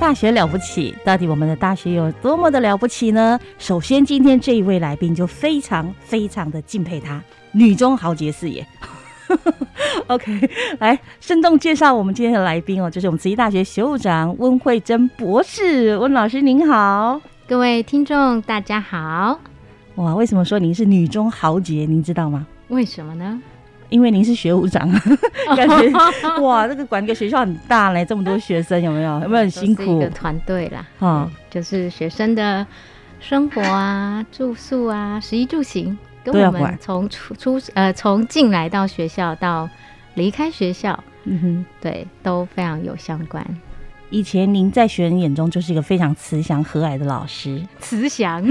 大学了不起，到底我们的大学有多么的了不起呢？首先，今天这一位来宾就非常非常的敬佩他，女中豪杰是也。OK，来生动介绍我们今天的来宾哦，就是我们慈溪大学学务长温慧珍博士，温老师您好。各位听众，大家好。哇，为什么说您是女中豪杰？您知道吗？为什么呢？因为您是学务长，感觉哇，这个管个学校很大嘞，这么多学生，有没有？有没有很辛苦？一个团队啦，啊、就是学生的生活啊、住宿啊、食衣住行，跟我们从出出呃从进来到学校到离开学校，嗯哼。对，都非常有相关。以前您在学人眼中就是一个非常慈祥和蔼的老师，慈祥，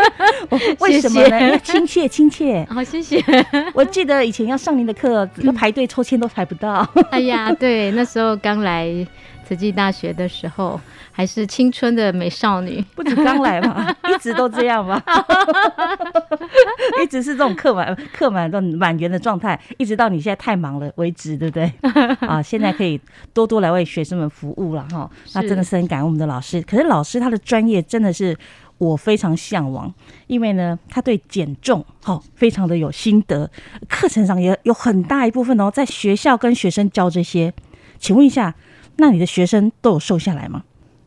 为什么呢？亲切亲切。好，谢谢。我记得以前要上您的课，要排队抽签都排不到。哎呀，对，那时候刚来慈济大学的时候，还是青春的美少女。不止刚来嘛，一直都这样嘛，一直是这种客满客满满员的状态，一直到你现在太忙了为止，对不对？啊，现在可以多多来为学生们服务了哈。那真的是很感恩我们的老师，可是老师他的专业真的是。我非常向往，因为呢，他对减重好、非常的有心得，课程上也有很大一部分哦，在学校跟学生教这些。请问一下，那你的学生都有瘦下来吗？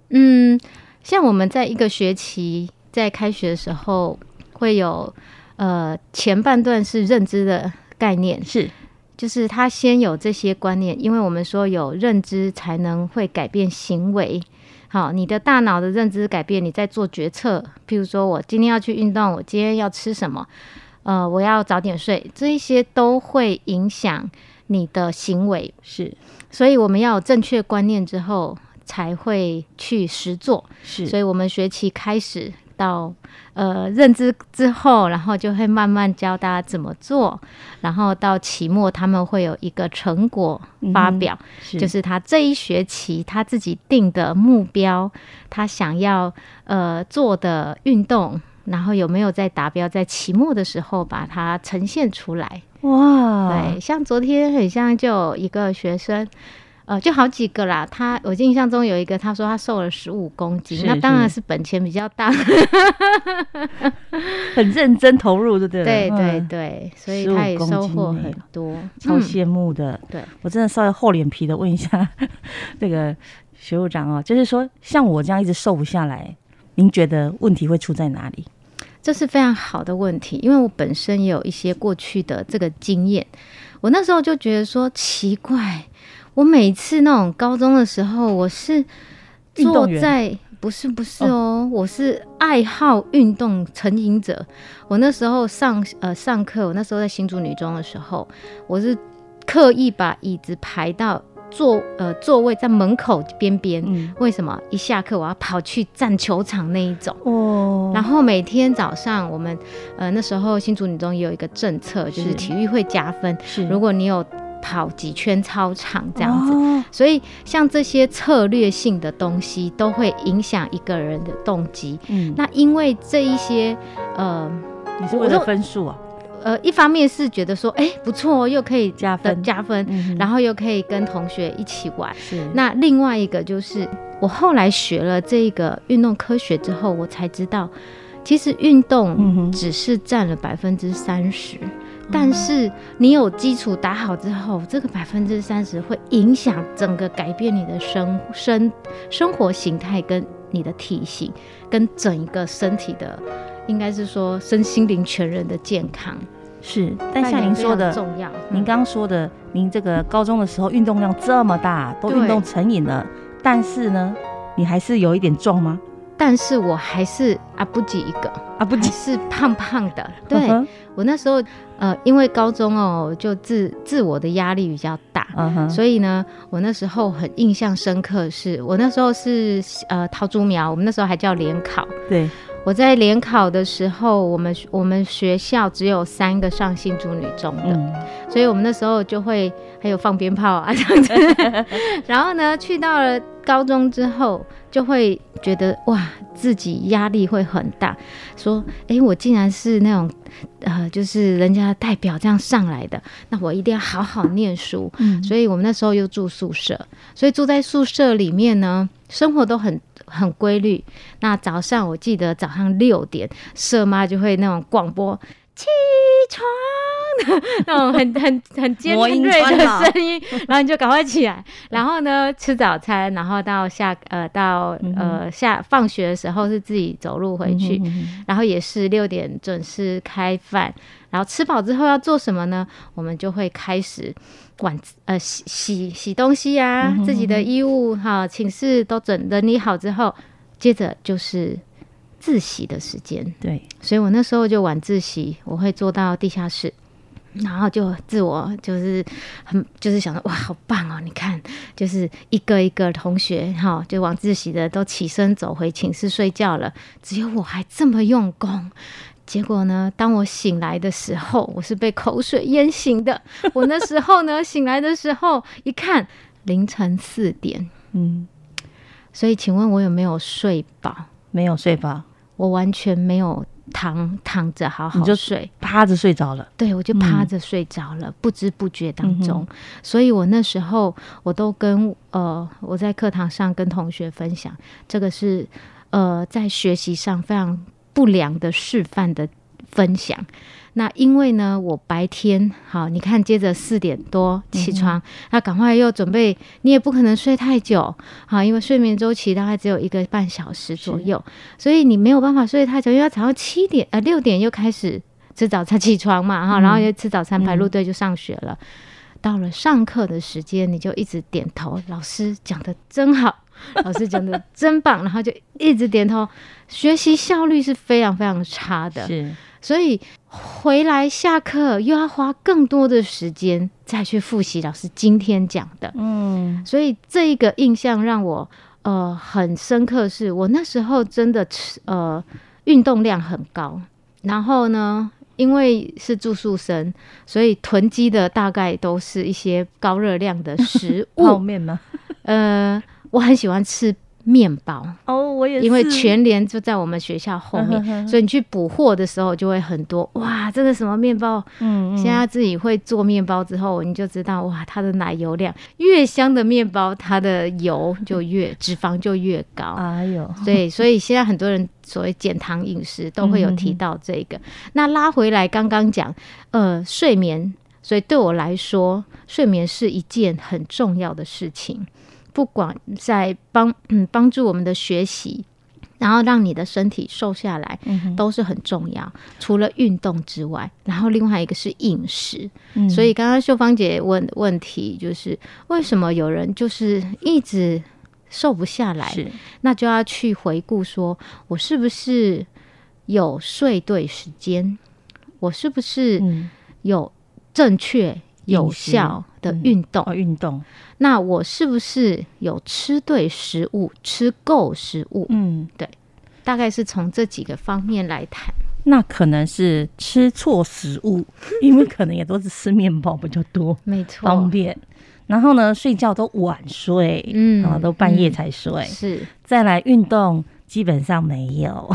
嗯，像我们在一个学期在开学的时候，会有呃前半段是认知的概念，是就是他先有这些观念，因为我们说有认知才能会改变行为。好，你的大脑的认知改变，你在做决策。譬如说我今天要去运动，我今天要吃什么，呃，我要早点睡，这一些都会影响你的行为。是所以我们要有正确观念之后，才会去实做。是，所以我们学期开始到呃认知之后，然后就会慢慢教大家怎么做，然后到期末他们会有一个成果发表，是就是他这一学期他自己定的目标，他想要呃做的运动。然后有没有在达标？在期末的时候把它呈现出来。哇，对，像昨天很像就有一个学生，呃，就好几个啦。他我印象中有一个，他说他瘦了十五公斤，是那当然是是本钱比较大。很认真投入，对不对？对对嗯，对，所以他也收获很多，超嗯羡慕的。对，我真的稍微厚脸皮的问一下 那个学务长哦，就是说像我这样一直瘦不下来，您觉得问题会出在哪里？这是非常好的问题，因为我本身也有一些过去的这个经验。我那时候就觉得说奇怪，我每次那种高中的时候，我是坐在不是不是哦，我是爱好运动成瘾者。我那时候上呃上课，我那时候在新竹女中的时候，我是刻意把椅子排到座呃座位在门口边边。嗯，为什么？一下课我要跑去占球场那一种。哦，然后每天早上，我们呃那时候新竹女中也有一个政策，就是是体育会加分。是如果你有跑几圈操场这样子，哦所以像这些策略性的东西都会影响一个人的动机。嗯，那因为这一些呃你是为了分数啊？呃，一方面是觉得说，哎，不错哦，又可以加分。加分，嗯然后又可以跟同学一起玩。是。那另外一个就是，我后来学了这个运动科学之后，我才知道，其实运嗯动只是占了百分之三十，但是你有基础打好之后，这个百分之三十会影响整个改变你的生生生活形态跟你的体型，跟整一个身体的，应该是说身心灵全人的健康。是，但像您说的，重要。您刚刚说的，您这个高中的时候运动量这么大，都运动成瘾了，但是呢，你还是有一点重吗？但是我还是啊不及一个啊不及是胖胖的。对我那时候呃，因为高中哦，就自自我的压力比较大，所以呢，我那时候很印象深刻，是我那时候是呃桃竹苗，我们那时候还叫联考。对。我在联考的时候，我们我们学校只有三个上新竹女中的，所以我们那时候就会还有放鞭炮啊这样子。然后呢，去到了高中之后，就会觉得哇，自己压力会很大，说，哎，我竟然是那种呃，就是人家代表这样上来的，那我一定要好好念书。所以我们那时候又住宿舍，所以住在宿舍里面呢，生活都很。很规律。那早上我记得早上六点，舍妈就会那种广播起床，那种很很很尖锐的声音，然后你就赶快起来，然后呢吃早餐，然后到下呃到呃下放学的时候是自己走路回去，然后也是六点准时开饭，然后吃饱之后要做什么呢？我们就会开始。管呃洗洗洗东西呀，自己的衣物哈，寝室都整整理好之后，接着就是自习的时间。对，所以我那时候就晚自习，我会坐到地下室，然后就自我就是很就是想说哇，好棒哦！你看，就是一个一个同学哈，就晚自习的都起身走回寝室睡觉了，只有我还这么用功。结果呢？当我醒来的时候，我是被口水淹醒的。我那时候呢，醒来的时候一看，凌晨四点。嗯，所以请问我有没有睡饱？没有睡饱，我完全没有躺躺着好好睡，趴着睡着了。对，我就趴着睡着了，不知不觉当中。所以我那时候我都跟呃，我在课堂上跟同学分享，这个是呃，在学习上非常。不良的示范的分享，那因为呢，我白天好，你看，接着四点多起床，那赶快又准备，你也不可能睡太久，好，因为睡眠周期大概只有一个半小时左右，所以你没有办法睡太久，因为要早上七点呃六点又开始吃早餐起床嘛，哈，然后又吃早餐排路队就上学了，到了上课的时间，你就一直点头，老师讲的真好。老师讲的真棒，然后就一直点头。学习效率是非常非常差的，是，所以回来下课又要花更多的时间再去复习老师今天讲的。嗯，所以这一个印象让我呃很深刻，是我那时候真的吃呃运动量很高，然后呢，因为是住宿生，所以囤积的大概都是一些高热量的食物，泡面吗？呃。我很喜欢吃面包哦，我也因为全联就在我们学校后面，所以你去补货的时候就会很多哇，这个什么面包？嗯，现在自己会做面包之后，你就知道哇，它的奶油量越香的面包，它的油就越脂肪就越高。哎呦，对，所以现在很多人所谓减糖饮食都会有提到这个。那拉回来刚刚讲，呃，睡眠，所以对我来说，睡眠是一件很重要的事情。不管在帮嗯 帮助我们的学习，然后让你的身体瘦下来，都是很重要。除了运动之外，然后另外一个是饮食。所以刚刚秀芳姐问问题就是，为什么有人就是一直瘦不下来？那就要去回顾，说我是不是有睡对时间？我是不是有正确有效？的运动，运动，那我是不是有吃对食物，吃够食物？嗯，对，大概是从这几个方面来谈。那可能是吃错食物，因为可能也都是吃面包比较多，没错，方便。然后呢，睡觉都晚睡，嗯，啊，都半夜才睡。是，再来运动。基本上没有，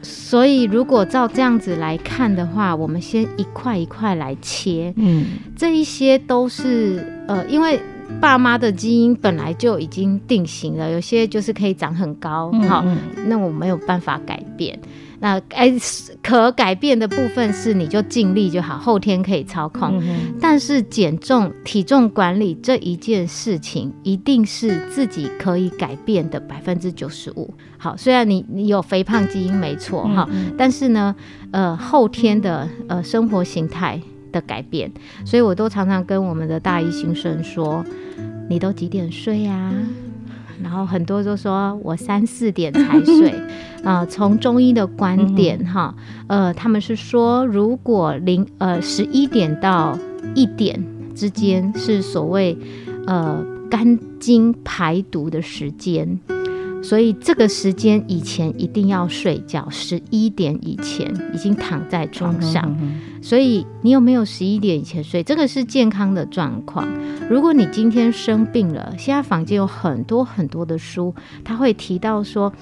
所以如果照这样子来看的话，我们先一块一块来切。嗯，这一些都是呃，因为爸妈的基因本来就已经定型了，有些就是可以长很高，好，那我没有办法改变。那哎，可改变的部分是你就尽力就好，后天可以操控。嗯但是减重、体重管理这一件事情，一定是自己可以改变的百分之九十五。好，虽然你你有肥胖基因没错哈，但是呢，呃，后天的呃生活形态的改变，所以我都常常跟我们的大一新生说，你都几点睡呀、然后很多都说我三四点才睡，啊、从中医的观点哈，呃，他们是说如果零呃十一点到一点之间是所谓呃肝经排毒的时间，所以这个时间以前一定要睡觉，十一点以前已经躺在床上。所以你有没有十一点以前睡？这个是健康的状况。如果你今天生病了，现在坊间有很多很多的书，他会提到说，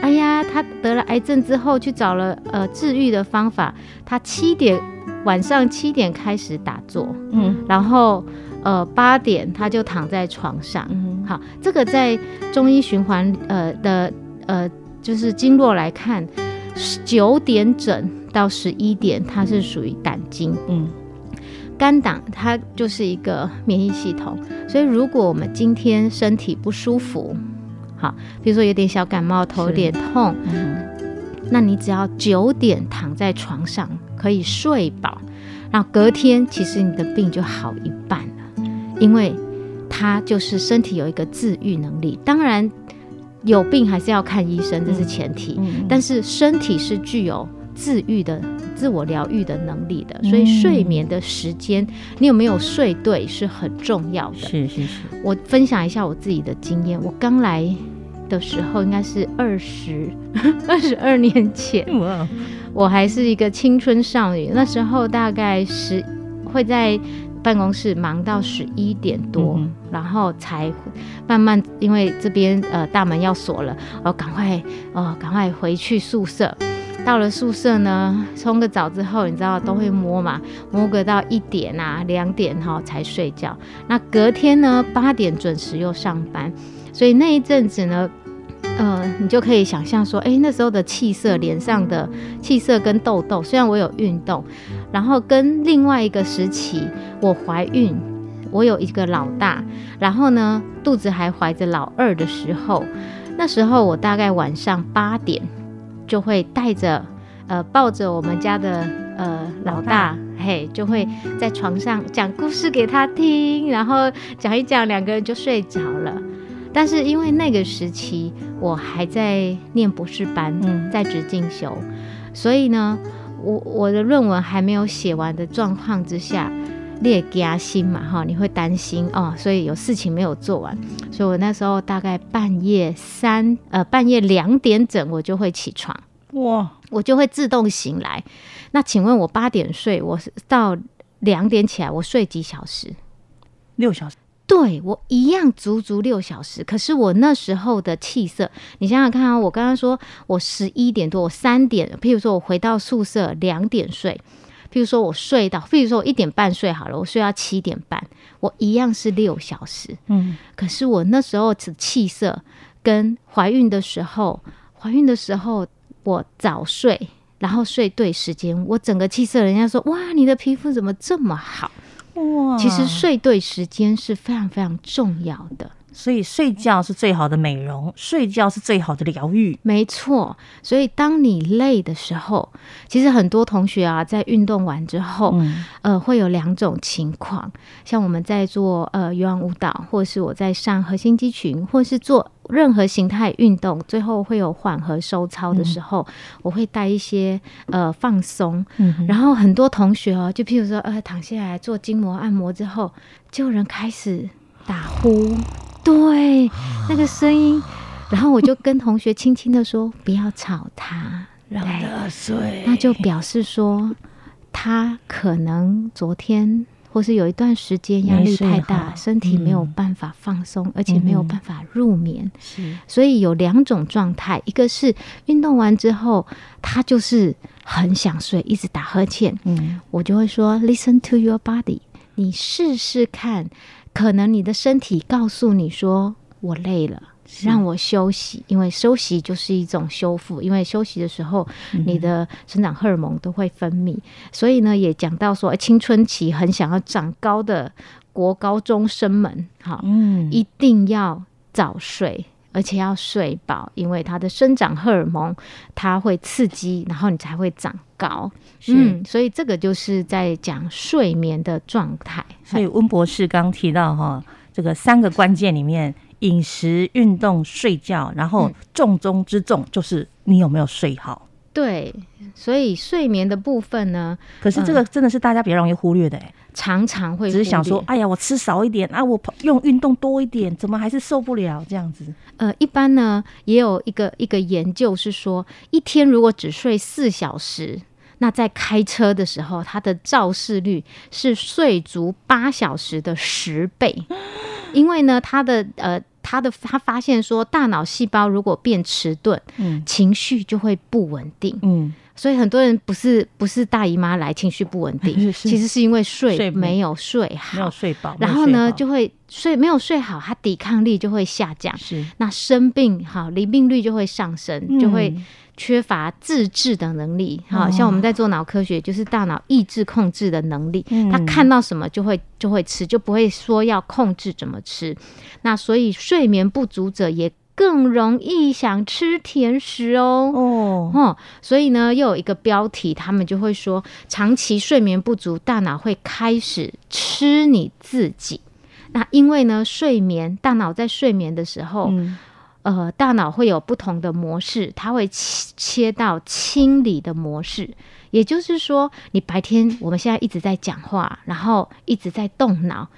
哎呀，他得了癌症之后去找了呃治愈的方法，他七点晚上七点开始打坐，嗯然后呃八点他就躺在床上。嗯好，这个在中医循环呃的呃就是经络来看，九点整到十一点，它是属于胆经。嗯。肝胆它就是一个免疫系统，所以如果我们今天身体不舒服，好，比如说有点小感冒、头有点痛，嗯。那你只要九点躺在床上可以睡饱，然后隔天其实你的病就好一半了，因为它就是身体有一个自愈能力。当然有病还是要看医生，这是前提，嗯。但是身体是具有自愈的、自我疗愈的能力的，所以睡眠的时间，你有没有睡对是很重要的。是是是，我分享一下我自己的经验，我刚来的时候应该是二十 二十二年前，哇，我还是一个青春少女，那时候大概十会在办公室忙到十一点多，嗯然后才慢慢因为这边呃大门要锁了，哦赶快哦赶快回去宿舍。到了宿舍呢，冲个澡之后，你知道都会摸嘛，摸个到一点啊、两点哈、才睡觉。那隔天呢，八点准时又上班，所以那一阵子呢，呃，你就可以想象说，哎，那时候的气色，脸上的气色跟痘痘，虽然我有运动，然后跟另外一个时期，我怀孕，我有一个老大，然后呢，肚子还怀着老二的时候，那时候我大概晚上八点就会带着，呃，抱着我们家的呃老大，嘿，就会在床上讲故事给他听，然后讲一讲，两个人就睡着了。但是因为那个时期我还在念博士班，嗯在职进修，所以呢，我我的论文还没有写完的状况之下，你也加心嘛哈，你会担心哦，所以有事情没有做完，所以我那时候大概半夜三呃半夜两点整我就会起床，哇，我就会自动醒来。那请问我八点睡，我是到两点起来，我睡几小时？六小时，对我一样足足六小时，可是我那时候的气色，你想想看啊，我刚刚说我十一点多，我三点，譬如说我回到宿舍两点睡，譬如说我睡到，譬如说我一点半睡好了，我睡到七点半，我一样是六小时，嗯，可是我那时候的气色跟怀孕的时候，怀孕的时候我早睡，然后睡对时间，我整个气色，人家说哇，你的皮肤怎么这么好？哇，其实睡对时间是非常非常重要的。所以睡觉是最好的美容，睡觉是最好的疗愈。没错，所以当你累的时候，其实很多同学啊，在运动完之后，嗯。呃，会有两种情况，像我们在做呃有氧舞蹈，或是我在上核心肌群，或是做任何形态运动，最后会有缓和收操的时候，我会带一些呃放松，嗯，然后很多同学哦，就譬如说呃躺下来做筋膜按摩之后，就有人开始打呼，对，那个声音。然后我就跟同学轻轻的说：“不要吵他，让他睡，那就表示说，他可能昨天或是有一段时间压力太大，身体没有嗯办法放松，而且没有嗯办法入眠。是。所以有两种状态，一个是运动完之后，他就是很想睡，一直打呵欠，嗯。我就会说，listen to your body，你试试看，可能你的身体告诉你说我累了。让我休息，因为休息就是一种修复。因为休息的时候，你的生长荷尔蒙都会分泌，所以呢，也讲到说，青春期很想要长高的国高中生们，哈，嗯，一定要早睡。而且要睡饱，因为它的生长荷尔蒙它会刺激，然后你才会长高。嗯，所以这个就是在讲睡眠的状态。所以温博士刚提到哈，这个三个关键里面，饮食、运动、睡觉，然后重中之重就是你有没有睡好。对，所以睡眠的部分呢，可是这个真的是大家比较容易忽略的哎。常常会只是想说，哎呀，我吃少一点啊，我用运动多一点，怎么还是受不了这样子？呃，一般呢，也有一个一个研究是说，一天如果只睡四小时，那在开车的时候，它的肇事率是睡足八小时的十倍，因为呢，它的呃，他的他发现说，大脑细胞如果变迟钝，嗯，情绪就会不稳定，嗯。所以很多人不是不是大姨妈来情绪不稳定，其实是因为睡没有睡好，没有睡饱，然后呢就会睡没有睡好，他抵抗力就会下降，是。那生病哈，离病率就会上升，就会缺乏自制的能力。好像我们在做脑科学，就是大脑意志控制的能力，他看到什么就会就会吃，就不会说要控制怎么吃。那所以睡眠不足者也。更容易想吃甜食哦哦，所以呢，又有一个标题，他们就会说，长期睡眠不足，大脑会开始吃你自己。那因为呢，睡眠大脑在睡眠的时候，呃，大脑会有不同的模式，它会切切到清理的模式。也就是说，你白天我们现在一直在讲话，然后一直在动脑。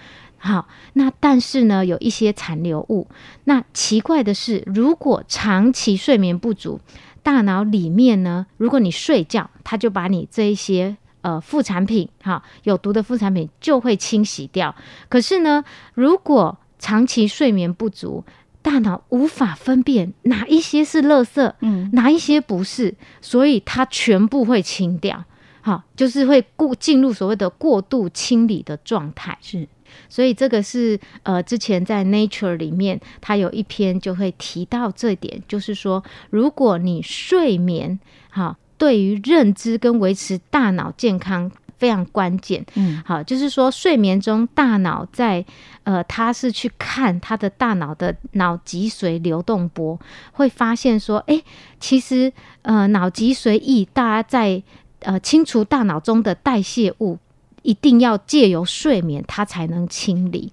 好，那但是呢，有一些残留物。那奇怪的是，如果长期睡眠不足，大脑里面呢，如果你睡觉，它就把你这一些呃副产品，哈，有毒的副产品就会清洗掉。可是呢，如果长期睡眠不足，大脑无法分辨哪一些是垃圾，嗯，哪一些不是，所以它全部会清掉。好，就是会过进入所谓的过度清理的状态，是。所以这个是呃，之前在 Nature 里面，它有一篇就会提到这点，就是说，如果你睡眠哈，对于认知跟维持大脑健康非常关键。嗯，好，就是说睡眠中大脑在呃，它是去看它的大脑的脑脊髓流动波，会发现说，哎，其实呃，脑脊髓液大家在呃清除大脑中的代谢物。一定要借由睡眠，它才能清理。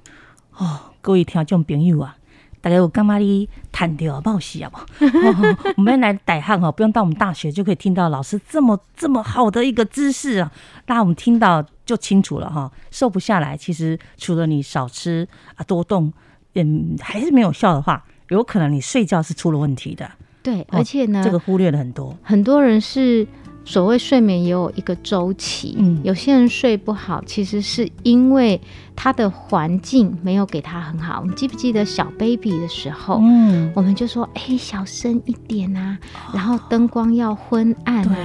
哦，各位听众朋友啊，大家有干嘛哩？谈掉冒险啊不？我们来逮汉哈，不用到我们大学就可以听到老师这么这么好的一个知识啊。那我们听到就清楚了哈。瘦不下来，其实除了你少吃啊多动，嗯，还是没有效的话，有可能你睡觉是出了问题的。对，而且呢，这个忽略了很多，很多人是。所谓睡眠也有一个周期，嗯，有些人睡不好，其实是因为他的环境没有给他很好。你记不记得小 baby 的时候，嗯，我们就说，哎，小声一点啊，然后灯光要昏暗啊，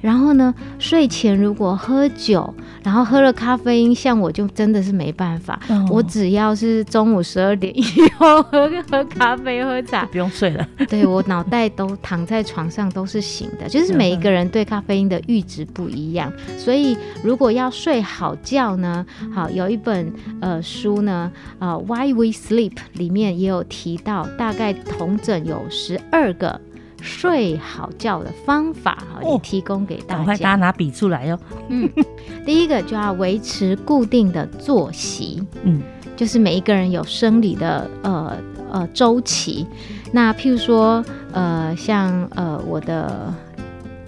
然后呢，睡前如果喝酒，然后喝了咖啡因，像我就真的是没办法，我只要是中午十二点以后喝喝咖啡喝茶，不用睡了，对我脑袋都躺在床上都是醒的，就是每一个人对。咖啡因的阈值不一样，所以如果要睡好觉呢，好有一本呃书呢，呃《Why We Sleep》里面也有提到，大概同整有十二个睡好觉的方法，哈，也提供给大家。快大家拿笔出来哟。嗯，第一个就要维持固定的作息，嗯，就是每一个人有生理的呃呃周期，那譬如说呃像呃我的。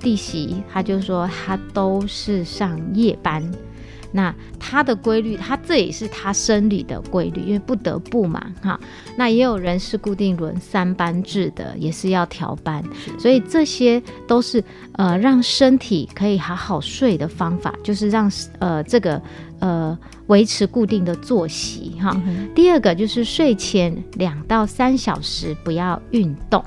弟媳，她就说她都是上夜班，那它的规律，它这也是它生理的规律，因为不得不嘛，哈。那也有人是固定轮三班制的，也是要调班，所以这些都是呃让身体可以好好睡的方法，就是让呃这个呃维持固定的作息哈。第二个就是睡前两到三小时不要运动。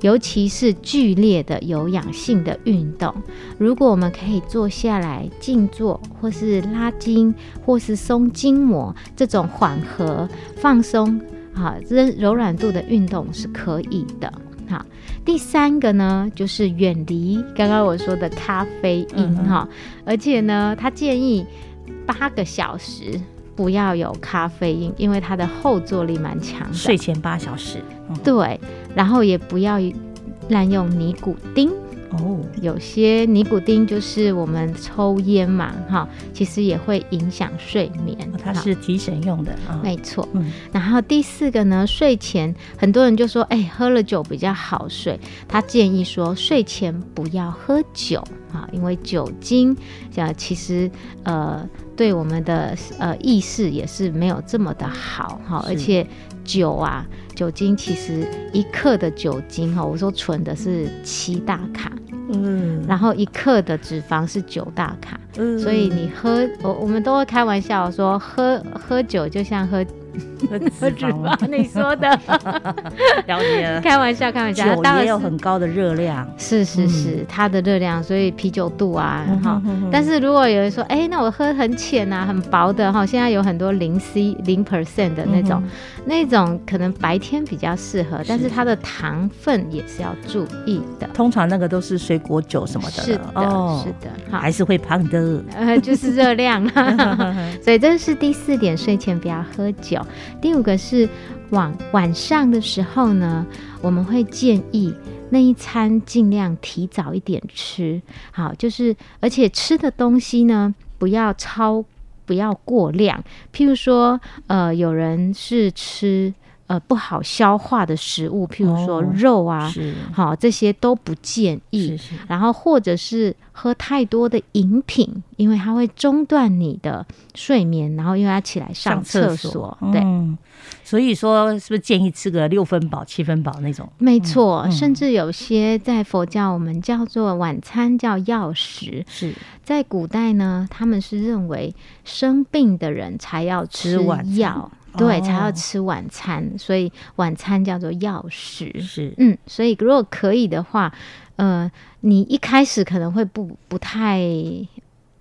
尤其是剧烈的有氧性的运动，如果我们可以坐下来静坐，或是拉筋，或是松筋膜，这种缓和放松好，这柔软度的运动是可以的。好，第三个呢，就是远离刚刚我说的咖啡因哈，而且呢，他建议八个小时不要有咖啡因，因为它的后坐力蛮强的。睡前八小时，对，然后也不要滥用尼古丁。哦，有些尼古丁就是我们抽烟嘛，哈，其实也会影响睡眠。它是提神用的，没错。嗯，然后第四个呢，睡前很多人就说，哎，喝了酒比较好睡。他建议说，睡前不要喝酒啊，因为酒精，呃，其实呃，对我们的呃意识也是没有这么的好哈，而且酒啊。酒精其实一克的酒精哈，我说纯的是七大卡，嗯，然后一克的脂肪是九大卡，嗯，所以你喝我我们都会开玩笑说喝喝酒就像喝。喝脂肪，你说的，了解了。开玩笑，开玩笑。酒也有很高的热量，是是是，它的热量，所以啤酒肚啊，哈。但是如果有人说，哎，那我喝很浅啊，很薄的哈，现在有很多零 C 零 percent 的那种，那种可能白天比较适合，但是它的糖分也是要注意的。通常那个都是水果酒什么的，是的，是的，还是会胖的。呃，就是热量，所以这是第四点，睡前不要喝酒。第五个是晚晚上的时候呢，我们会建议那一餐尽量提早一点吃，好，就是而且吃的东西呢不要超，不要过量。譬如说，呃，有人是吃。呃，不好消化的食物，譬如说肉啊，好这些都不建议。然后或者是喝太多的饮品，因为它会中断你的睡眠，然后又要起来上厕所。对，所以说是不是建议吃个六分饱、七分饱那种？没错，甚至有些在佛教我们叫做晚餐叫药食。是在古代呢，他们是认为生病的人才要吃药。对，才要吃晚餐，所以晚餐叫做药食。是，嗯，所以如果可以的话，呃，你一开始可能会不不太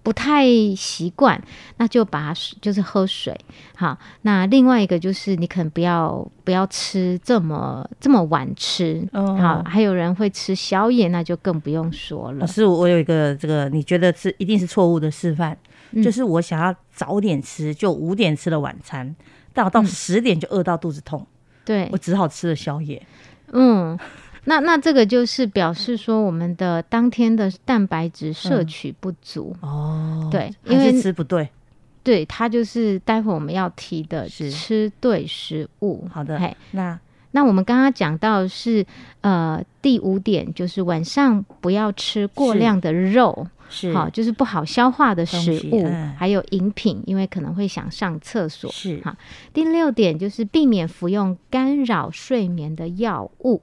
不太习惯，那就把就是喝水。好，那另外一个就是你可能不要不要吃这么这么晚吃。哦好，还有人会吃宵夜，那就更不用说了。老师，我有一个这个，你觉得是一定是错误的示范，就是我想要早点吃，就五点吃了晚餐。到到十点就饿到肚子痛，对我只好吃了宵夜。嗯，那那这个就是表示说我们的当天的蛋白质摄取不足哦。对，因为吃不对，对，它就是待会我们要提的是吃对食物。好的，那那我们刚刚讲到是呃第五点，就是晚上不要吃过量的肉。是好，就是不好消化的食物，还有饮品，因为可能会想上厕所。是哈。第六点就是避免服用干扰睡眠的药物，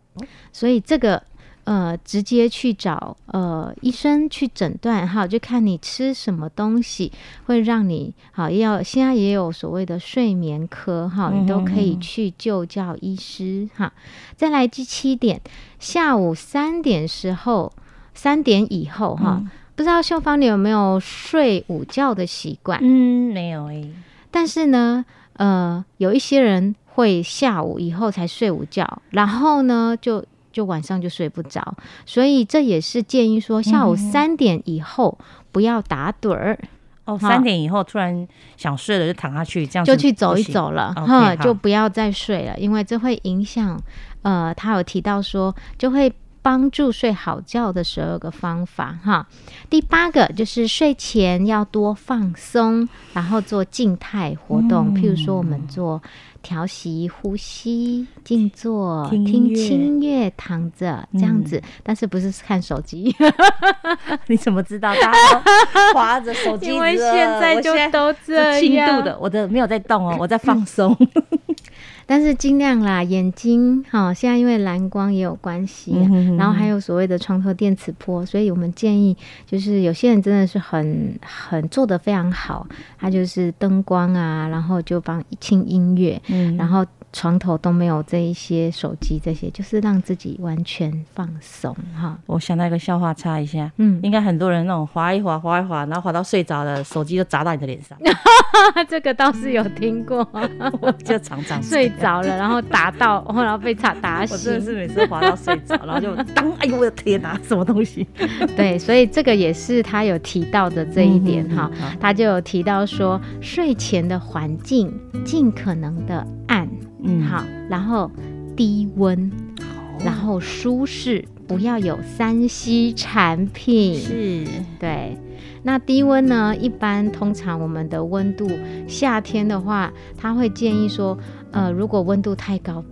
所以这个呃，直接去找呃医生去诊断哈，就看你吃什么东西会让你好。要现在也有所谓的睡眠科哈，你都可以去就教医师哈。再来第七点，下午三点时候，三点以后哈。不知道秀芳你有没有睡午觉的习惯？嗯，没有诶。但是呢，呃，有一些人会下午以后才睡午觉，然后呢，就就晚上就睡不着。所以这也是建议说，下午三点以后不要打盹儿。哦，三点以后突然想睡了就躺下去，这样就去走一走了，哈，就不要再睡了，因为这会影响。呃，他有提到说就会。帮助睡好觉的十二个方法哈，第八个就是睡前要多放松，然后做静态活动，譬如说我们做调息、呼吸、静坐、听轻乐、躺着这样子，但是不是看手机？你怎么知道？大家都划着手机，因为现在就都这样。的，我的没有在动哦，我在放松。但是尽量啦，眼睛哈，现在因为蓝光也有关系，然后还有所谓的床头电磁波，所以我们建议就是有些人真的是很很做的非常好，他就是灯光啊，然后就帮轻音乐，然后床头都没有这一些手机，这些就是让自己完全放松哈。我想到一个笑话，插一下，嗯，应该很多人那种滑一滑，滑一滑，然后滑到睡着了，手机就砸到你的脸上，这个倒是有听过，我就常常睡着了，然后打到，然后被打打醒。我真的是每次滑到睡着，然后就当，哎呦我的天哪，什么东西？对，所以这个也是他有提到的这一点哈，他就有提到说，睡前的环境尽可能的暗，嗯，好，然后低温，然后舒适，不要有三 C 产品，是对。那低温呢？一般通常我们的温度，夏天的话，他会建议说，呃，如果温度太高，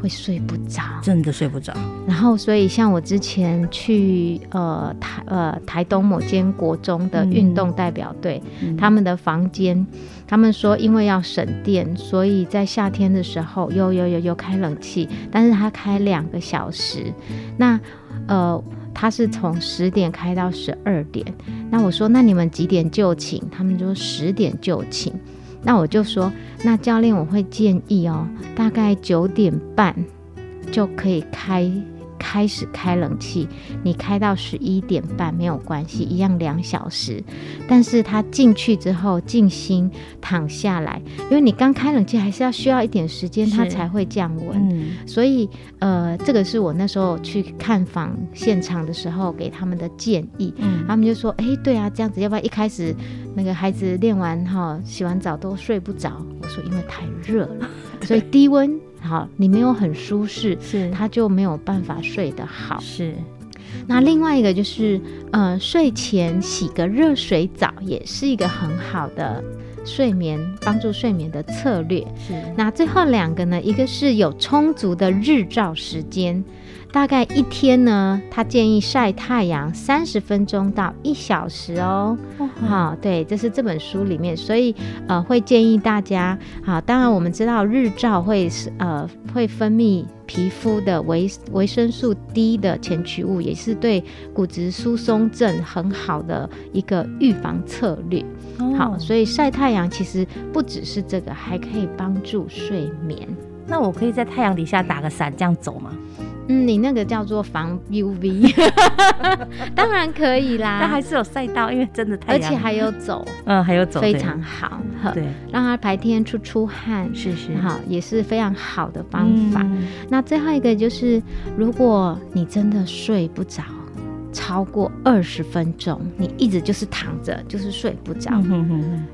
会睡不着，真的睡不着。然后，所以像我之前去呃台呃台东某间国中的运动代表队，他们的房间，他们说因为要省电，所以在夏天的时候有有有有开冷气，但是他开两个小时，那呃。他是从十点开到十二点，那我说那你们几点就寝？他们说十点就寝，那我就说那教练我会建议哦，大概九点半就可以开。开始开冷气，你开到十一点半没有关系，一样两小时。但是他进去之后静心躺下来，因为你刚开冷气还是要需要一点时间，它才会降温。所以呃，这个是我那时候去看房现场的时候给他们的建议。他们就说：“哎，对啊，这样子，要不要一开始那个孩子练完哈，洗完澡都睡不着。”我说：“因为太热了，所以低温。”好，你没有很舒适，是他就没有办法睡得好。是，那另外一个就是，呃，睡前洗个热水澡也是一个很好的睡眠帮助睡眠的策略。是，那最后两个呢，一个是有充足的日照时间。大概一天呢，他建议晒太阳三十分钟到一小时哦。好，对，这是这本书里面，所以呃会建议大家。好，当然我们知道日照会呃会分泌皮肤的维维生素 D 的前驱物，也是对骨质疏松症很好的一个预防策略。好，所以晒太阳其实不只是这个，还可以帮助睡眠。那我可以在太阳底下打个伞这样走吗？嗯，你那个叫做防 UV，当然可以啦。但还是有赛道，因为真的太阳，而且还有走，嗯，还有走，非常好。对，让它白天出出汗，是是，好，也是非常好的方法。那最后一个就是，如果你真的睡不着，超过二十分钟，你一直就是躺着，就是睡不着，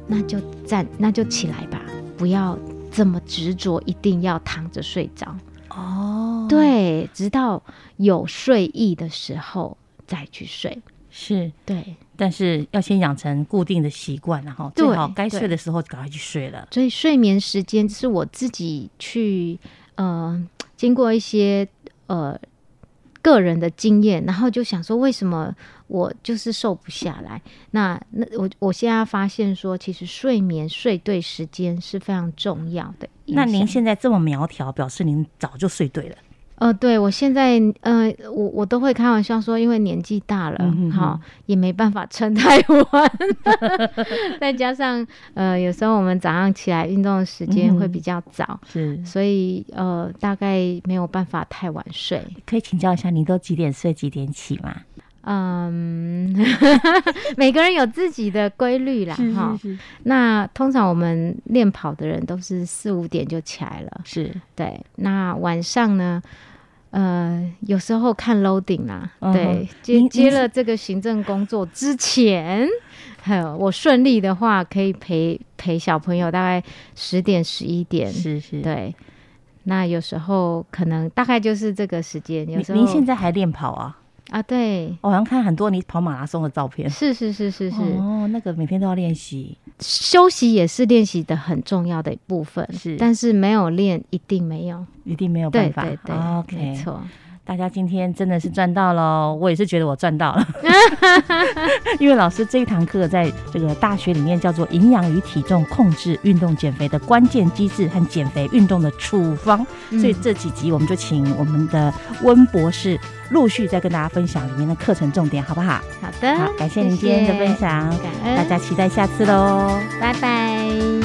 那就站，那就起来吧，不要这么执着，一定要躺着睡着。哦，对，直到有睡意的时候再去睡，是对，但是要先养成固定的习惯，然后最好该睡的时候赶快去睡了。所以睡眠时间是我自己去呃，经过一些呃个人的经验，然后就想说为什么。我就是瘦不下来，那那我我现在发现说，其实睡眠睡对时间是非常重要的。那您现在这么苗条，表示您早就睡对了。呃，对我现在呃，我我都会开玩笑说，因为年纪大了，哈，也没办法撑太晚，再加上呃，有时候我们早上起来运动的时间会比较早，是，所以呃，大概没有办法太晚睡。可以请教一下，你都几点睡，几点起吗？嗯，每个人有自己的规律啦，哈。那通常我们练跑的人都是四五点就起来了，是对。那晚上呢，呃，有时候看 loading 啦，对，接接了这个行政工作之前，还有我顺利的话，可以陪陪小朋友大概十点十一点，是是，对。那有时候可能大概就是这个时间。有时候您现在还练跑啊？啊，对，我好像看很多你跑马拉松的照片。是是是是是，哦，那个每天都要练习，休息也是练习的很重要的一部分。是，但是没有练一定没有，一定没有办法。对对，OK，没错。大家今天真的是赚到了，我也是觉得我赚到了，因为老师这一堂课在这个大学里面叫做营养与体重控制运动减肥的关键机制和减肥运动的处方，所以这几集我们就请我们的温博士陆续再跟大家分享里面的课程重点，好不好？好的，好，感谢您今天的分享，感恩，大家期待下次喽，拜拜。